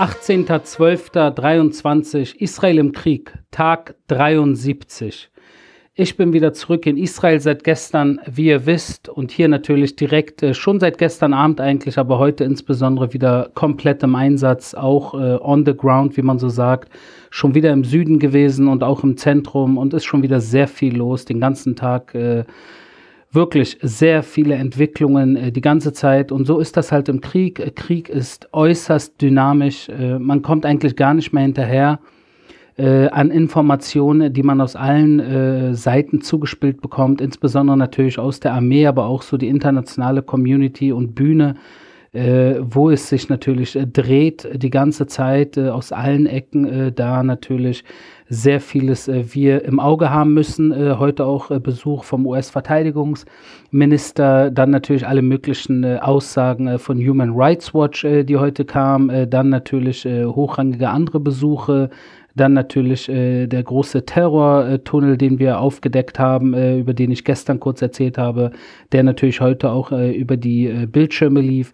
18.12.23 Israel im Krieg, Tag 73. Ich bin wieder zurück in Israel seit gestern, wie ihr wisst, und hier natürlich direkt, äh, schon seit gestern Abend eigentlich, aber heute insbesondere wieder komplett im Einsatz, auch äh, on the ground, wie man so sagt, schon wieder im Süden gewesen und auch im Zentrum und ist schon wieder sehr viel los, den ganzen Tag. Äh, wirklich sehr viele Entwicklungen äh, die ganze Zeit. Und so ist das halt im Krieg. Äh, Krieg ist äußerst dynamisch. Äh, man kommt eigentlich gar nicht mehr hinterher äh, an Informationen, die man aus allen äh, Seiten zugespielt bekommt, insbesondere natürlich aus der Armee, aber auch so die internationale Community und Bühne. Äh, wo es sich natürlich dreht die ganze Zeit aus allen Ecken, da natürlich sehr vieles äh, wir im Auge haben müssen. Äh, heute auch äh, Besuch vom US-Verteidigungsminister, dann natürlich alle möglichen äh, Aussagen äh, von Human Rights Watch, äh, die heute kamen, dann natürlich hochrangige andere Besuche, dann natürlich der große Terrortunnel, den wir aufgedeckt haben, über den ich gestern kurz erzählt habe, der natürlich heute auch über die Bildschirme lief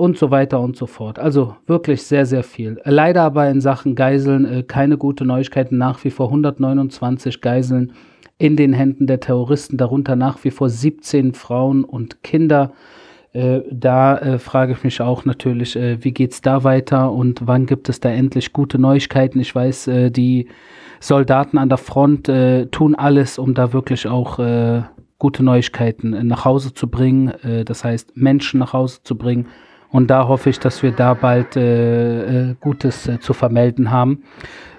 und so weiter und so fort. Also wirklich sehr, sehr viel. Leider aber in Sachen Geiseln äh, keine gute Neuigkeiten. Nach wie vor 129 Geiseln in den Händen der Terroristen, darunter nach wie vor 17 Frauen und Kinder. Äh, da äh, frage ich mich auch natürlich, äh, wie es da weiter und wann gibt es da endlich gute Neuigkeiten? Ich weiß, äh, die Soldaten an der Front äh, tun alles, um da wirklich auch äh, gute Neuigkeiten nach Hause zu bringen. das heißt, Menschen nach Hause zu bringen und da hoffe ich, dass wir da bald äh, äh, Gutes äh, zu vermelden haben.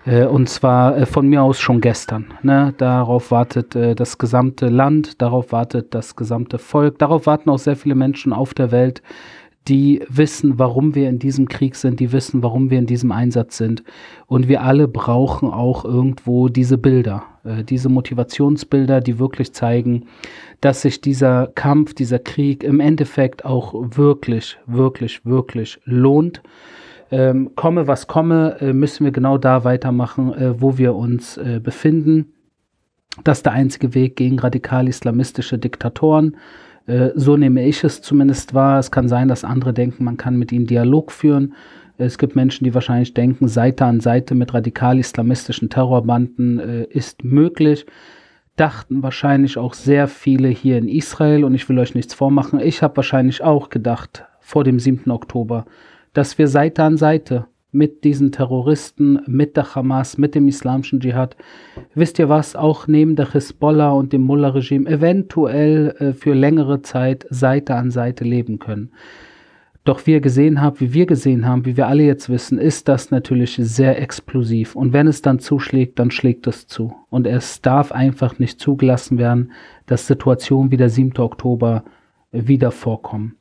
Äh, und zwar äh, von mir aus schon gestern. Ne? Darauf wartet äh, das gesamte Land, darauf wartet das gesamte Volk, darauf warten auch sehr viele Menschen auf der Welt, die wissen, warum wir in diesem Krieg sind, die wissen, warum wir in diesem Einsatz sind. Und wir alle brauchen auch irgendwo diese Bilder, äh, diese Motivationsbilder, die wirklich zeigen, dass sich dieser Kampf, dieser Krieg im Endeffekt auch wirklich, wirklich, wirklich lohnt. Ähm, komme, was komme, äh, müssen wir genau da weitermachen, äh, wo wir uns äh, befinden. Das ist der einzige Weg gegen radikal-islamistische Diktatoren. Äh, so nehme ich es zumindest wahr. Es kann sein, dass andere denken, man kann mit ihnen Dialog führen. Es gibt Menschen, die wahrscheinlich denken, Seite an Seite mit radikal-islamistischen Terrorbanden äh, ist möglich. Dachten wahrscheinlich auch sehr viele hier in Israel und ich will euch nichts vormachen. Ich habe wahrscheinlich auch gedacht vor dem 7. Oktober, dass wir Seite an Seite mit diesen Terroristen, mit der Hamas, mit dem islamischen Dschihad, wisst ihr was, auch neben der Hisbollah und dem Mullah-Regime eventuell äh, für längere Zeit Seite an Seite leben können. Doch wie ihr gesehen habt, wie wir gesehen haben, wie wir alle jetzt wissen, ist das natürlich sehr explosiv. Und wenn es dann zuschlägt, dann schlägt es zu. Und es darf einfach nicht zugelassen werden, dass Situationen wie der 7. Oktober wieder vorkommen.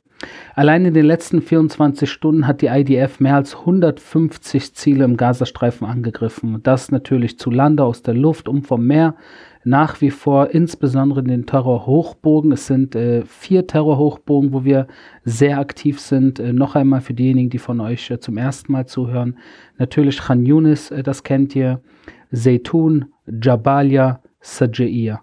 Allein in den letzten 24 Stunden hat die IDF mehr als 150 Ziele im Gazastreifen angegriffen. Das natürlich zu Lande, aus der Luft und vom Meer. Nach wie vor, insbesondere in den Terrorhochbogen. Es sind äh, vier Terrorhochbogen, wo wir sehr aktiv sind. Äh, noch einmal für diejenigen, die von euch äh, zum ersten Mal zuhören. Natürlich Khan Yunis, äh, das kennt ihr. Zeytun, Jabalia, Sajaiya.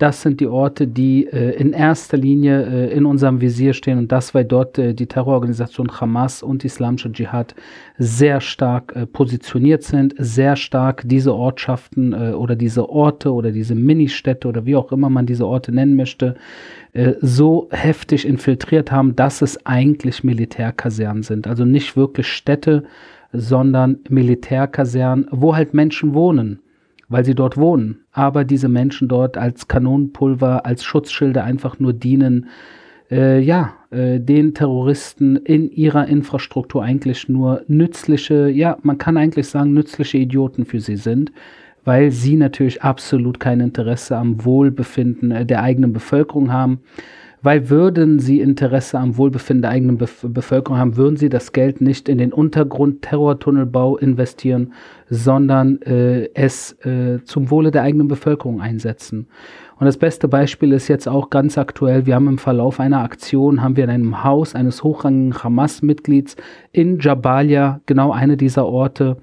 Das sind die Orte, die äh, in erster Linie äh, in unserem Visier stehen und das, weil dort äh, die Terrororganisation Hamas und Islamische Dschihad sehr stark äh, positioniert sind, sehr stark diese Ortschaften äh, oder diese Orte oder diese Ministädte oder wie auch immer man diese Orte nennen möchte, äh, so heftig infiltriert haben, dass es eigentlich Militärkasernen sind. Also nicht wirklich Städte, sondern Militärkasernen, wo halt Menschen wohnen weil sie dort wohnen. Aber diese Menschen dort als Kanonenpulver, als Schutzschilde einfach nur dienen, äh, ja, äh, den Terroristen in ihrer Infrastruktur eigentlich nur nützliche, ja, man kann eigentlich sagen, nützliche Idioten für sie sind, weil sie natürlich absolut kein Interesse am Wohlbefinden äh, der eigenen Bevölkerung haben weil würden sie Interesse am Wohlbefinden der eigenen Bef Bevölkerung haben, würden sie das Geld nicht in den Untergrund-Terrortunnelbau investieren, sondern äh, es äh, zum Wohle der eigenen Bevölkerung einsetzen. Und das beste Beispiel ist jetzt auch ganz aktuell. Wir haben im Verlauf einer Aktion, haben wir in einem Haus eines hochrangigen Hamas-Mitglieds in Jabalia, genau eine dieser Orte,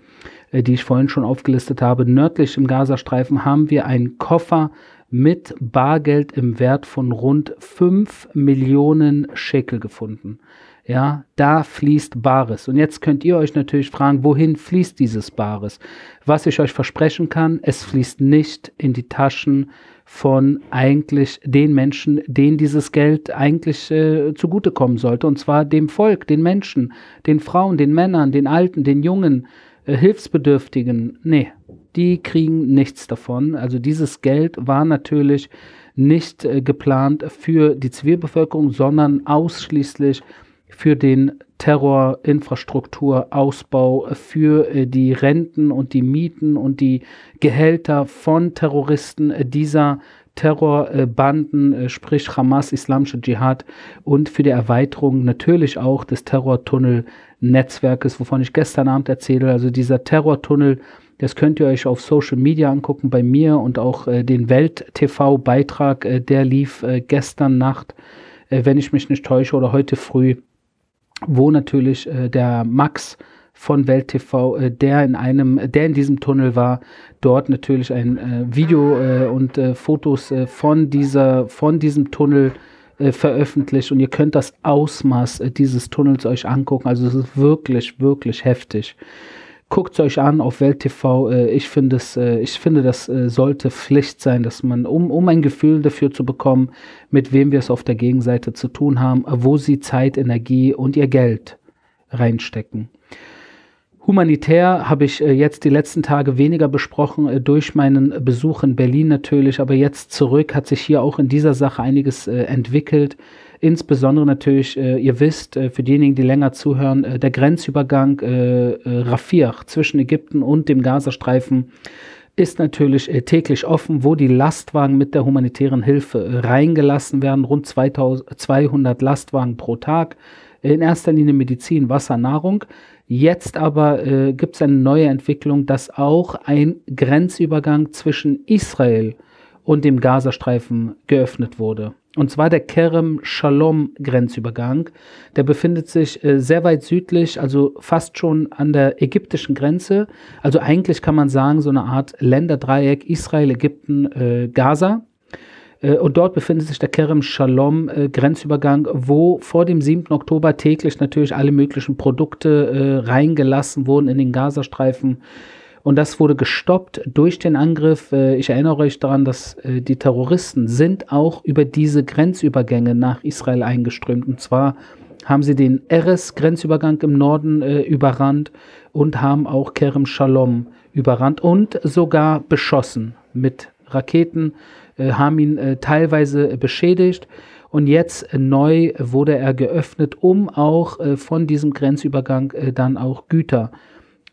äh, die ich vorhin schon aufgelistet habe, nördlich im Gazastreifen, haben wir einen Koffer mit Bargeld im Wert von rund 5 Millionen Shekel gefunden. Ja, da fließt Bares. Und jetzt könnt ihr euch natürlich fragen, wohin fließt dieses Bares? Was ich euch versprechen kann, es fließt nicht in die Taschen von eigentlich den Menschen, denen dieses Geld eigentlich äh, zugutekommen sollte. Und zwar dem Volk, den Menschen, den Frauen, den Männern, den Alten, den Jungen, Hilfsbedürftigen. Nee, die kriegen nichts davon. Also dieses Geld war natürlich nicht äh, geplant für die Zivilbevölkerung, sondern ausschließlich für den Terrorinfrastrukturausbau, für äh, die Renten und die Mieten und die Gehälter von Terroristen äh, dieser Terrorbanden, äh, sprich Hamas, Islamische Dschihad und für die Erweiterung natürlich auch des Terrortunnel-Netzwerkes, wovon ich gestern Abend erzähle. Also dieser Terrortunnel, das könnt ihr euch auf Social Media angucken bei mir und auch äh, den Welt-TV-Beitrag, äh, der lief äh, gestern Nacht, wenn ich mich nicht täusche, oder heute früh wo natürlich äh, der Max von Welt TV, äh, der in einem, der in diesem Tunnel war, dort natürlich ein äh, Video äh, und äh, Fotos äh, von dieser, von diesem Tunnel veröffentlicht und ihr könnt das Ausmaß dieses Tunnels euch angucken. Also es ist wirklich, wirklich heftig. Guckt es euch an auf Welt TV. ich finde es, ich finde, das sollte Pflicht sein, dass man, um, um ein Gefühl dafür zu bekommen, mit wem wir es auf der Gegenseite zu tun haben, wo sie Zeit, Energie und ihr Geld reinstecken. Humanitär habe ich äh, jetzt die letzten Tage weniger besprochen, äh, durch meinen Besuch in Berlin natürlich, aber jetzt zurück hat sich hier auch in dieser Sache einiges äh, entwickelt. Insbesondere natürlich, ihr wisst, für diejenigen, die länger zuhören, der Grenzübergang Rafah zwischen Ägypten und dem Gazastreifen ist natürlich täglich offen, wo die Lastwagen mit der humanitären Hilfe reingelassen werden. Rund 2200 Lastwagen pro Tag. In erster Linie Medizin, Wasser, Nahrung. Jetzt aber äh, gibt es eine neue Entwicklung, dass auch ein Grenzübergang zwischen Israel und dem Gazastreifen geöffnet wurde. Und zwar der Kerem Shalom Grenzübergang. Der befindet sich äh, sehr weit südlich, also fast schon an der ägyptischen Grenze. Also eigentlich kann man sagen, so eine Art Länderdreieck Israel, Ägypten, äh, Gaza. Äh, und dort befindet sich der Kerem Shalom äh, Grenzübergang, wo vor dem 7. Oktober täglich natürlich alle möglichen Produkte äh, reingelassen wurden in den Gazastreifen und das wurde gestoppt durch den Angriff. Ich erinnere euch daran, dass die Terroristen sind auch über diese Grenzübergänge nach Israel eingeströmt. Und zwar haben sie den Eres-Grenzübergang im Norden überrannt und haben auch Kerem Shalom überrannt und sogar beschossen mit Raketen, haben ihn äh, teilweise beschädigt. Und jetzt äh, neu wurde er geöffnet, um auch von diesem Grenzübergang dann auch Güter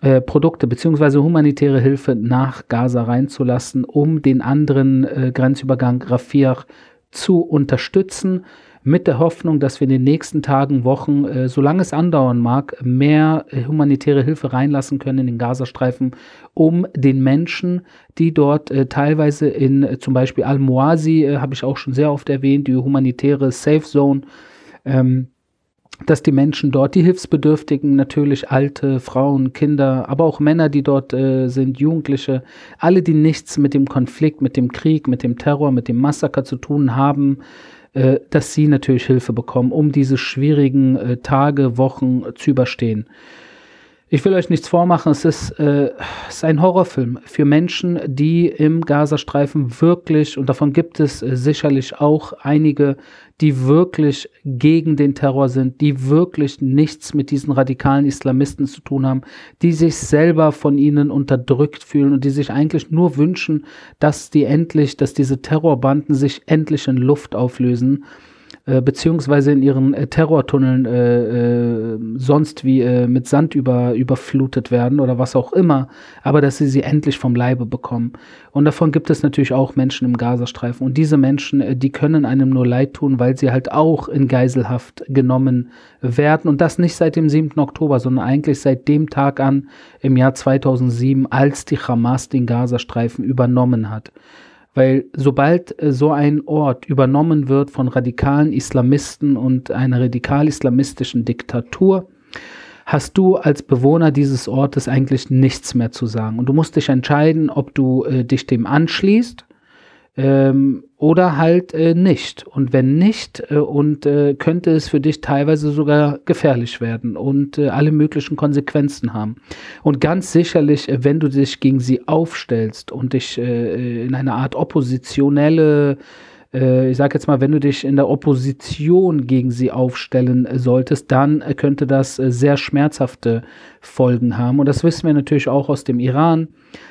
äh, Produkte bzw. humanitäre Hilfe nach Gaza reinzulassen, um den anderen äh, Grenzübergang Rafah zu unterstützen, mit der Hoffnung, dass wir in den nächsten Tagen, Wochen, äh, solange es andauern mag, mehr äh, humanitäre Hilfe reinlassen können in den Gazastreifen, um den Menschen, die dort äh, teilweise in äh, zum Beispiel Al-Muasi, äh, habe ich auch schon sehr oft erwähnt, die humanitäre Safe Zone, ähm, dass die Menschen dort, die Hilfsbedürftigen, natürlich alte Frauen, Kinder, aber auch Männer, die dort äh, sind, Jugendliche, alle, die nichts mit dem Konflikt, mit dem Krieg, mit dem Terror, mit dem Massaker zu tun haben, äh, dass sie natürlich Hilfe bekommen, um diese schwierigen äh, Tage, Wochen zu überstehen. Ich will euch nichts vormachen, es ist, äh, es ist ein Horrorfilm für Menschen, die im Gazastreifen wirklich, und davon gibt es äh, sicherlich auch einige, die wirklich gegen den Terror sind, die wirklich nichts mit diesen radikalen Islamisten zu tun haben, die sich selber von ihnen unterdrückt fühlen und die sich eigentlich nur wünschen, dass die endlich, dass diese Terrorbanden sich endlich in Luft auflösen äh, beziehungsweise in ihren äh, Terrortunneln äh, äh, sonst wie äh, mit Sand über, überflutet werden oder was auch immer, aber dass sie sie endlich vom Leibe bekommen. Und davon gibt es natürlich auch Menschen im Gazastreifen. Und diese Menschen, äh, die können einem nur leid tun, weil sie halt auch in Geiselhaft genommen werden. Und das nicht seit dem 7. Oktober, sondern eigentlich seit dem Tag an im Jahr 2007, als die Hamas den Gazastreifen übernommen hat. Weil sobald äh, so ein Ort übernommen wird von radikalen Islamisten und einer radikal-islamistischen Diktatur, hast du als Bewohner dieses Ortes eigentlich nichts mehr zu sagen. Und du musst dich entscheiden, ob du äh, dich dem anschließt Ähm, oder halt äh, nicht. Und wenn nicht, äh, und äh, könnte es für dich teilweise sogar gefährlich werden und äh, alle möglichen Konsequenzen haben. Und ganz sicherlich, äh, wenn du dich gegen sie aufstellst und dich äh, in eine Art oppositionelle äh, ich sage jetzt mal, wenn du dich in der Opposition gegen sie aufstellen äh, solltest, dann äh, könnte das sehr schmerzhafte Folgen haben. Und das wissen wir natürlich auch aus dem Iran,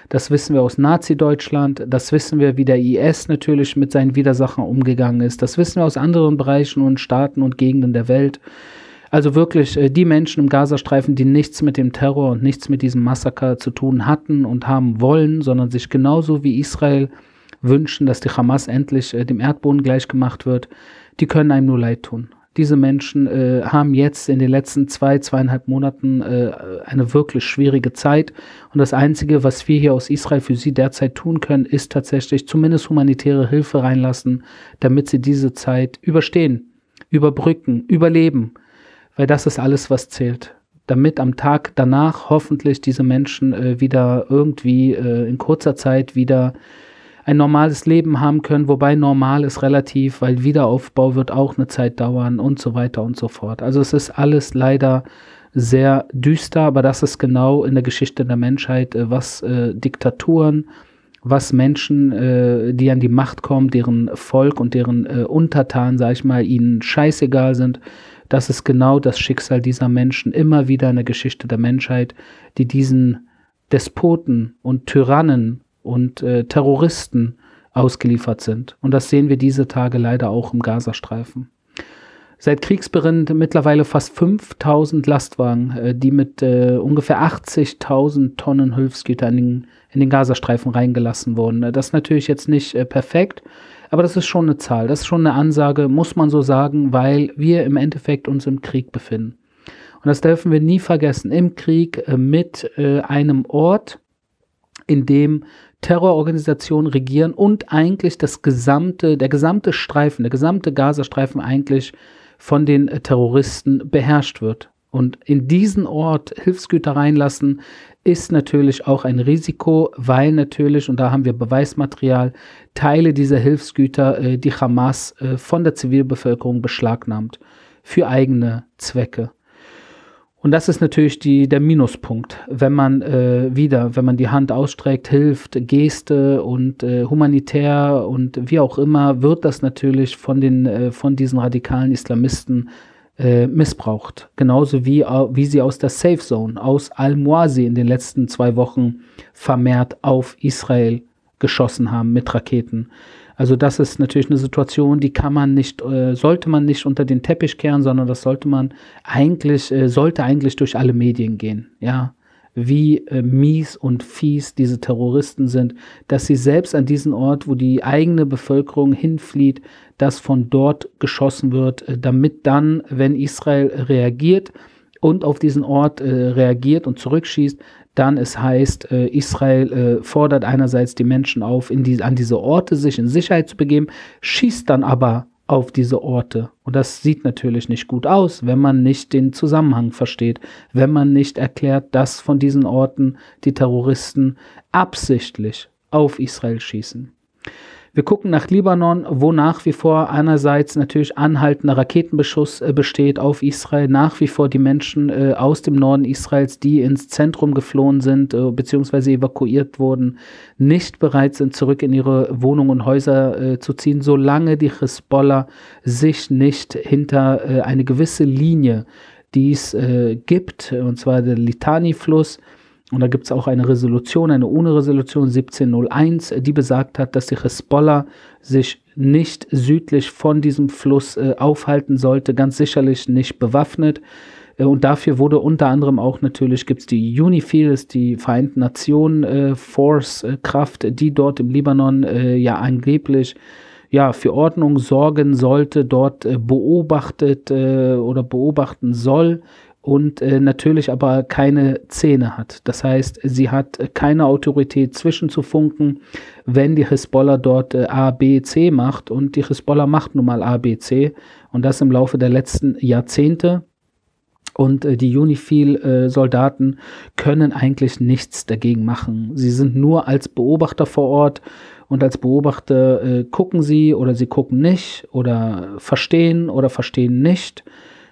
das wissen wir aus Nazi-Deutschland, das wissen wir, wie der IS natürlich mit seinen Widersachern umgegangen ist, das wissen wir aus anderen Bereichen und Staaten und Gegenden der Welt. Also wirklich die Menschen im Gazastreifen, die nichts mit dem Terror und nichts mit diesem Massaker zu tun hatten und haben wollen, sondern sich genauso wie Israel wünschen, dass die Hamas endlich äh, dem Erdboden gleichgemacht wird, die können einem nur leid tun. Diese Menschen äh, haben jetzt in den letzten zwei, zweieinhalb Monaten äh, eine wirklich schwierige Zeit. Und das Einzige, was wir hier aus Israel für sie derzeit tun können, ist tatsächlich zumindest humanitäre Hilfe reinlassen, damit sie diese Zeit überstehen, überbrücken, überleben. Weil das ist alles, was zählt damit am Tag danach hoffentlich diese Menschen äh, wieder irgendwie äh, in kurzer Zeit wieder ein normales Leben haben können, wobei normal ist relativ, weil Wiederaufbau wird auch eine Zeit dauern und so weiter und so fort. Also es ist alles leider sehr düster, aber das ist genau in der Geschichte der Menschheit, äh, was äh, Diktaturen, was Menschen, äh, die an die Macht kommen, deren Volk und deren äh, Untertanen, sag ich mal, ihnen scheißegal sind, das ist genau das Schicksal dieser Menschen immer wieder in der Geschichte der Menschheit, die diesen Despoten und Tyrannen und äh, Terroristen ausgeliefert sind. Und das sehen wir diese Tage leider auch im Gazastreifen. Seit Kriegsbeginn mittlerweile fast 5000 Lastwagen, äh, die mit äh, ungefähr 80.000 Tonnen Hilfsgüter in den, in den Gazastreifen reingelassen wurden. Das ist natürlich jetzt nicht äh, perfekt, aber das ist schon eine Zahl, das ist schon eine Ansage, muss man so sagen, weil wir im Endeffekt uns im Krieg befinden. Und das dürfen wir nie vergessen, im Krieg äh, mit äh, einem Ort, in dem Terrororganisationen regieren und eigentlich das gesamte, der gesamte Streifen, der gesamte Gazastreifen eigentlich von den Terroristen beherrscht wird. Und in diesen Ort Hilfsgüter reinlassen, ist natürlich auch ein Risiko, weil natürlich, und da haben wir Beweismaterial, Teile dieser Hilfsgüter äh, die Hamas äh, von der Zivilbevölkerung beschlagnahmt für eigene Zwecke. Und das ist natürlich die, der Minuspunkt, wenn man äh, wieder, wenn man die Hand ausstreckt, hilft, Geste und äh, humanitär und wie auch immer, wird das natürlich von, den, äh, von diesen radikalen Islamisten äh, missbraucht. Genauso wie, wie sie aus der Safe Zone, aus Al-Muasi in den letzten zwei Wochen vermehrt auf Israel geschossen haben mit Raketen. Also das ist natürlich eine Situation, die kann man nicht, äh, sollte man nicht unter den Teppich kehren, sondern das sollte man eigentlich, äh, sollte eigentlich durch alle Medien gehen, ja. Wie äh, mies und fies diese Terroristen sind, dass sie selbst an diesen Ort, wo die eigene Bevölkerung hinflieht, dass von dort geschossen wird, äh, damit dann, wenn Israel reagiert, und auf diesen Ort äh, reagiert und zurückschießt, dann es heißt, äh, Israel äh, fordert einerseits die Menschen auf, in die, an diese Orte sich in Sicherheit zu begeben, schießt dann aber auf diese Orte. Und das sieht natürlich nicht gut aus, wenn man nicht den Zusammenhang versteht, wenn man nicht erklärt, dass von diesen Orten die Terroristen absichtlich auf Israel schießen. Wir gucken nach Libanon, wo nach wie vor einerseits natürlich anhaltender Raketenbeschuss äh, besteht auf Israel, nach wie vor die Menschen äh, aus dem Norden Israels, die ins Zentrum geflohen sind äh, bzw. evakuiert wurden, nicht bereit sind, zurück in ihre Wohnungen und Häuser äh, zu ziehen, solange die Hisbollah sich nicht hinter äh, eine gewisse Linie, die es äh, gibt, und zwar der Litani-Fluss, und da gibt es auch eine Resolution, eine UNO-Resolution 1701, die besagt hat, dass die Hezbollah sich nicht südlich von diesem Fluss äh, aufhalten sollte, ganz sicherlich nicht bewaffnet. Äh, und dafür wurde unter anderem auch natürlich, gibt es die UNIFIL, ist die Vereinten Nationen äh, Force-Kraft, die dort im Libanon äh, ja angeblich ja, für Ordnung sorgen sollte, dort äh, beobachtet äh, oder beobachten soll und äh, natürlich aber keine Zähne hat. Das heißt, sie hat keine Autorität zwischenzufunken, wenn die Hisbollah dort äh, A, B, C macht und die Hisbollah macht nun mal A, B, C und das im Laufe der letzten Jahrzehnte. Und äh, die Unifil-Soldaten können eigentlich nichts dagegen machen. Sie sind nur als Beobachter vor Ort Und als Beobachter äh, gucken sie oder sie gucken nicht oder verstehen oder verstehen nicht.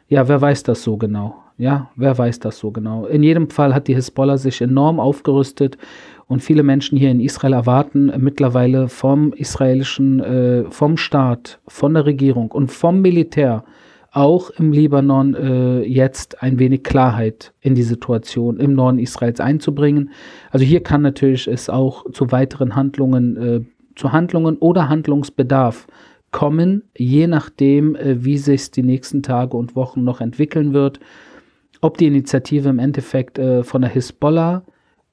Ja, wer weiß das so genau? Ja, wer weiß das so genau? In jedem Fall hat die Hisbollah sich enorm aufgerüstet und viele Menschen hier in Israel erwarten mittlerweile vom israelischen, äh, vom Staat, von der Regierung und vom Militär auch im Libanon äh, jetzt ein wenig Klarheit in die Situation im Norden Israels einzubringen. Also hier kann natürlich es auch zu weiteren Handlungen, äh, zu Handlungen oder Handlungsbedarf kommen, je nachdem, äh, wie sich die nächsten Tage und Wochen noch entwickeln wird. Ob die Initiative im Endeffekt äh, von der Hisbollah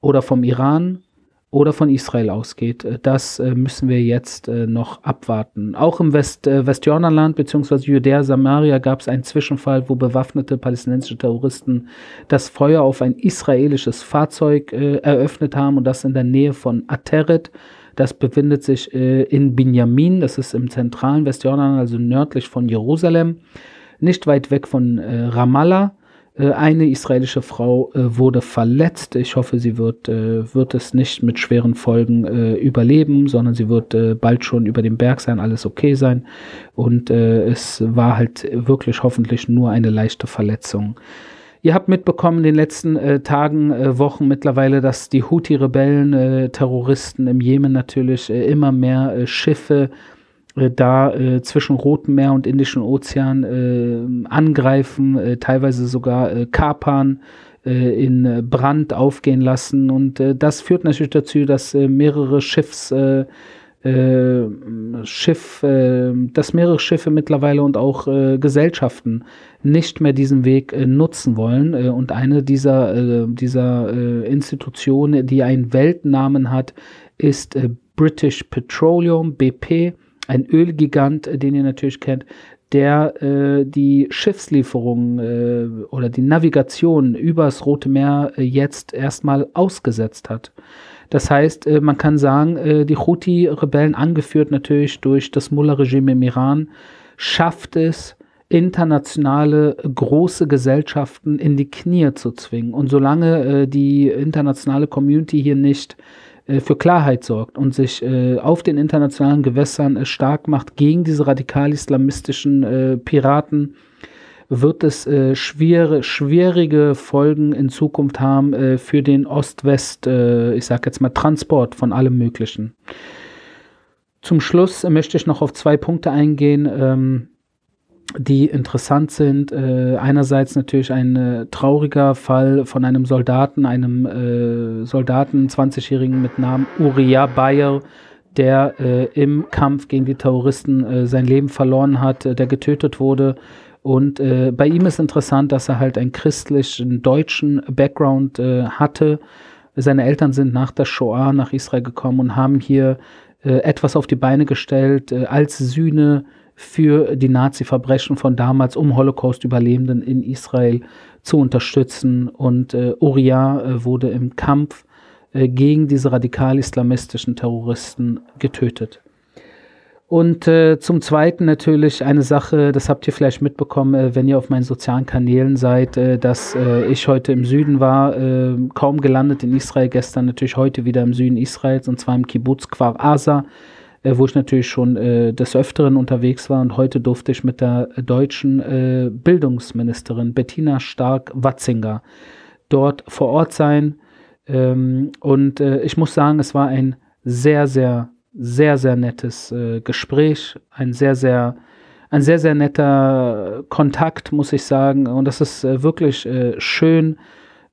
oder vom Iran oder von Israel ausgeht. Äh, das äh, müssen wir jetzt äh, noch abwarten. Auch im West, Westjordanland bzw. Judäa Samaria gab es einen Zwischenfall, wo bewaffnete palästinensische Terroristen das Feuer auf ein israelisches Fahrzeug eröffnet haben und das in der Nähe von Ateret. Das befindet sich in Binyamin, das ist im zentralen Westjordanland, also nördlich von Jerusalem, nicht weit weg von Ramallah. Äh, eine israelische Frau äh, wurde verletzt. Ich hoffe, sie wird, äh, wird es nicht mit schweren Folgen überleben, sondern sie wird bald schon über den Berg sein, alles okay sein. Und es war halt wirklich hoffentlich nur eine leichte Verletzung. Ihr habt mitbekommen in den letzten äh, Tagen, äh, Wochen mittlerweile, dass die Houthi-Rebellen, äh, Terroristen im Jemen natürlich immer mehr Schiffe da äh, zwischen Rotem Meer und Indischen Ozean äh, angreifen, äh, teilweise sogar äh, kapern, äh, in Brand aufgehen lassen. Und das führt natürlich dazu, dass mehrere Schiffs Schiff, dass mehrere Schiffe mittlerweile und auch Gesellschaften nicht mehr diesen Weg nutzen wollen. und eine dieser, dieser Institutionen, die einen Weltnamen hat, ist British Petroleum, BP ein Ölgigant, äh, den ihr natürlich kennt, der äh, die Schiffslieferungen äh, oder die Navigation übers Rote Meer äh, jetzt erstmal ausgesetzt hat. Das heißt, äh, man kann sagen, äh, die Houthi-Rebellen, angeführt natürlich durch das Mullah-Regime im Iran, schafft es, internationale große Gesellschaften in die Knie zu zwingen. Und solange die internationale Community hier nicht äh, für Klarheit sorgt und sich äh, auf den internationalen Gewässern äh, stark macht gegen diese radikal-islamistischen äh, Piraten, wird es äh, schwere, schwierige Folgen in Zukunft haben äh, für den Ost-West, ich sage jetzt mal Transport von allem Möglichen. Zum Schluss möchte ich noch auf zwei Punkte eingehen. Ähm, die interessant sind. Äh, einerseits natürlich ein äh, trauriger Fall von einem Soldaten, einem äh, Soldaten, 20-Jährigen mit Namen Uriah Bayer, der äh, im Kampf gegen die Terroristen äh, sein Leben verloren hat, äh, der getötet wurde. Und bei ihm ist interessant, dass er halt einen christlichen deutschen Background hatte. Seine Eltern sind nach der Shoah nach Israel gekommen und haben hier etwas auf die Beine gestellt als Sühne für die Nazi-Verbrechen von damals, um Holocaust-Überlebenden in Israel zu unterstützen. Und äh, Uriah äh, wurde im Kampf äh, gegen diese radikal-islamistischen Terroristen getötet. Und äh, zum Zweiten natürlich eine Sache, das habt ihr vielleicht mitbekommen, äh, wenn ihr auf meinen sozialen Kanälen seid, äh, dass äh, ich heute im Süden war, äh, kaum gelandet in Israel, gestern natürlich heute wieder im Süden Israels und zwar im Kibbutz Kfar Asa äh, wo ich natürlich schon äh, des Öfteren unterwegs war und heute durfte ich mit der deutschen äh, Bildungsministerin Bettina Stark-Watzinger dort vor Ort sein. Ähm, und äh, ich muss sagen, es war ein sehr, sehr, sehr, sehr nettes äh, Gespräch, ein sehr, sehr ein sehr, sehr netter Kontakt, muss ich sagen. Und das ist äh, wirklich schön,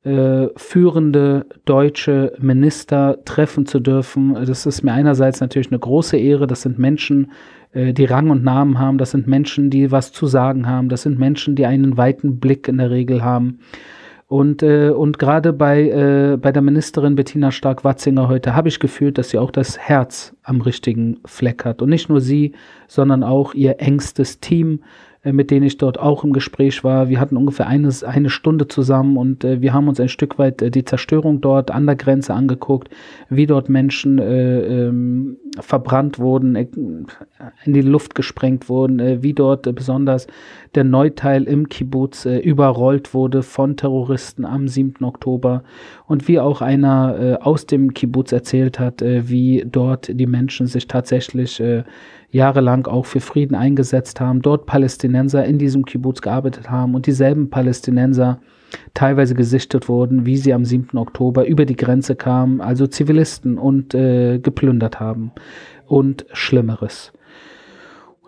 äh, führende deutsche Minister treffen zu dürfen. Das ist mir einerseits natürlich eine große Ehre. Das sind Menschen, äh, die Rang und Namen haben. Das sind Menschen, die was zu sagen haben. Das sind Menschen, die einen weiten Blick in der Regel haben. Und, äh, und gerade bei, äh, bei der Ministerin Bettina Stark-Watzinger heute habe ich gefühlt, dass sie auch das Herz am richtigen Fleck hat. Und nicht nur sie, sondern auch ihr engstes Team, mit denen ich dort auch im Gespräch war. Wir hatten ungefähr eine, eine Stunde zusammen und äh, wir haben uns ein Stück weit äh, die Zerstörung dort an der Grenze angeguckt, wie dort Menschen äh, ähm, verbrannt wurden, äh, in die Luft gesprengt wurden, äh, wie dort besonders der Neuteil im Kibbutz überrollt wurde von Terroristen am 7. Oktober und wie auch einer aus dem Kibbutz erzählt hat, wie dort die Menschen sich tatsächlich jahrelang auch für Frieden eingesetzt haben, dort Palästinenser in diesem Kibbutz gearbeitet haben und dieselben Palästinenser teilweise gesichtet wurden, wie sie am 7. Oktober über die Grenze kamen, also Zivilisten und äh, geplündert haben und Schlimmeres.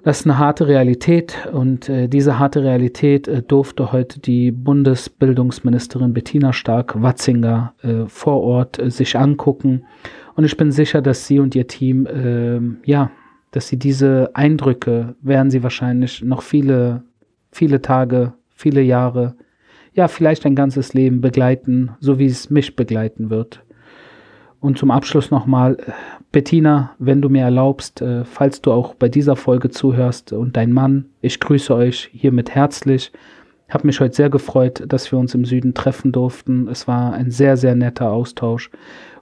Das ist eine harte Realität und äh, diese harte Realität äh, durfte heute die Bundesbildungsministerin Bettina Stark-Watzinger äh, vor Ort äh, sich angucken. Und ich bin sicher, dass sie und ihr Team ähm, ja dass sie diese Eindrücke werden sie wahrscheinlich noch viele, viele Tage, viele Jahre, ja, vielleicht ein ganzes Leben begleiten, so wie es mich begleiten wird. Und zum Abschluss nochmal, Bettina, wenn du mir erlaubst, äh, falls du auch bei dieser Folge zuhörst und dein Mann, ich grüße euch hiermit herzlich. Ich habe mich heute sehr gefreut, dass wir uns im Süden treffen durften. Es war ein sehr, sehr netter Austausch.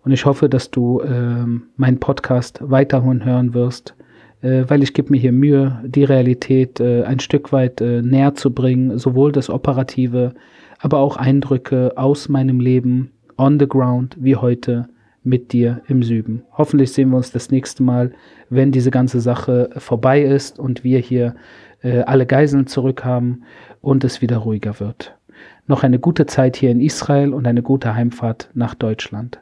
Und ich hoffe, dass du äh, meinen Podcast weiterhin hören wirst äh, weil ich gebe mir hier Mühe, die Realität äh, ein Stück weit äh, näher zu bringen, sowohl das Operative, aber auch Eindrücke aus meinem Leben on the ground wie heute mit dir im Süden. Hoffentlich sehen wir uns das nächste Mal, wenn diese ganze Sache vorbei ist und wir hier äh, alle Geiseln zurückhaben und es wieder ruhiger wird. Noch eine gute Zeit hier in Israel und eine gute Heimfahrt nach Deutschland.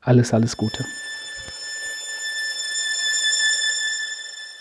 Alles, alles Gute.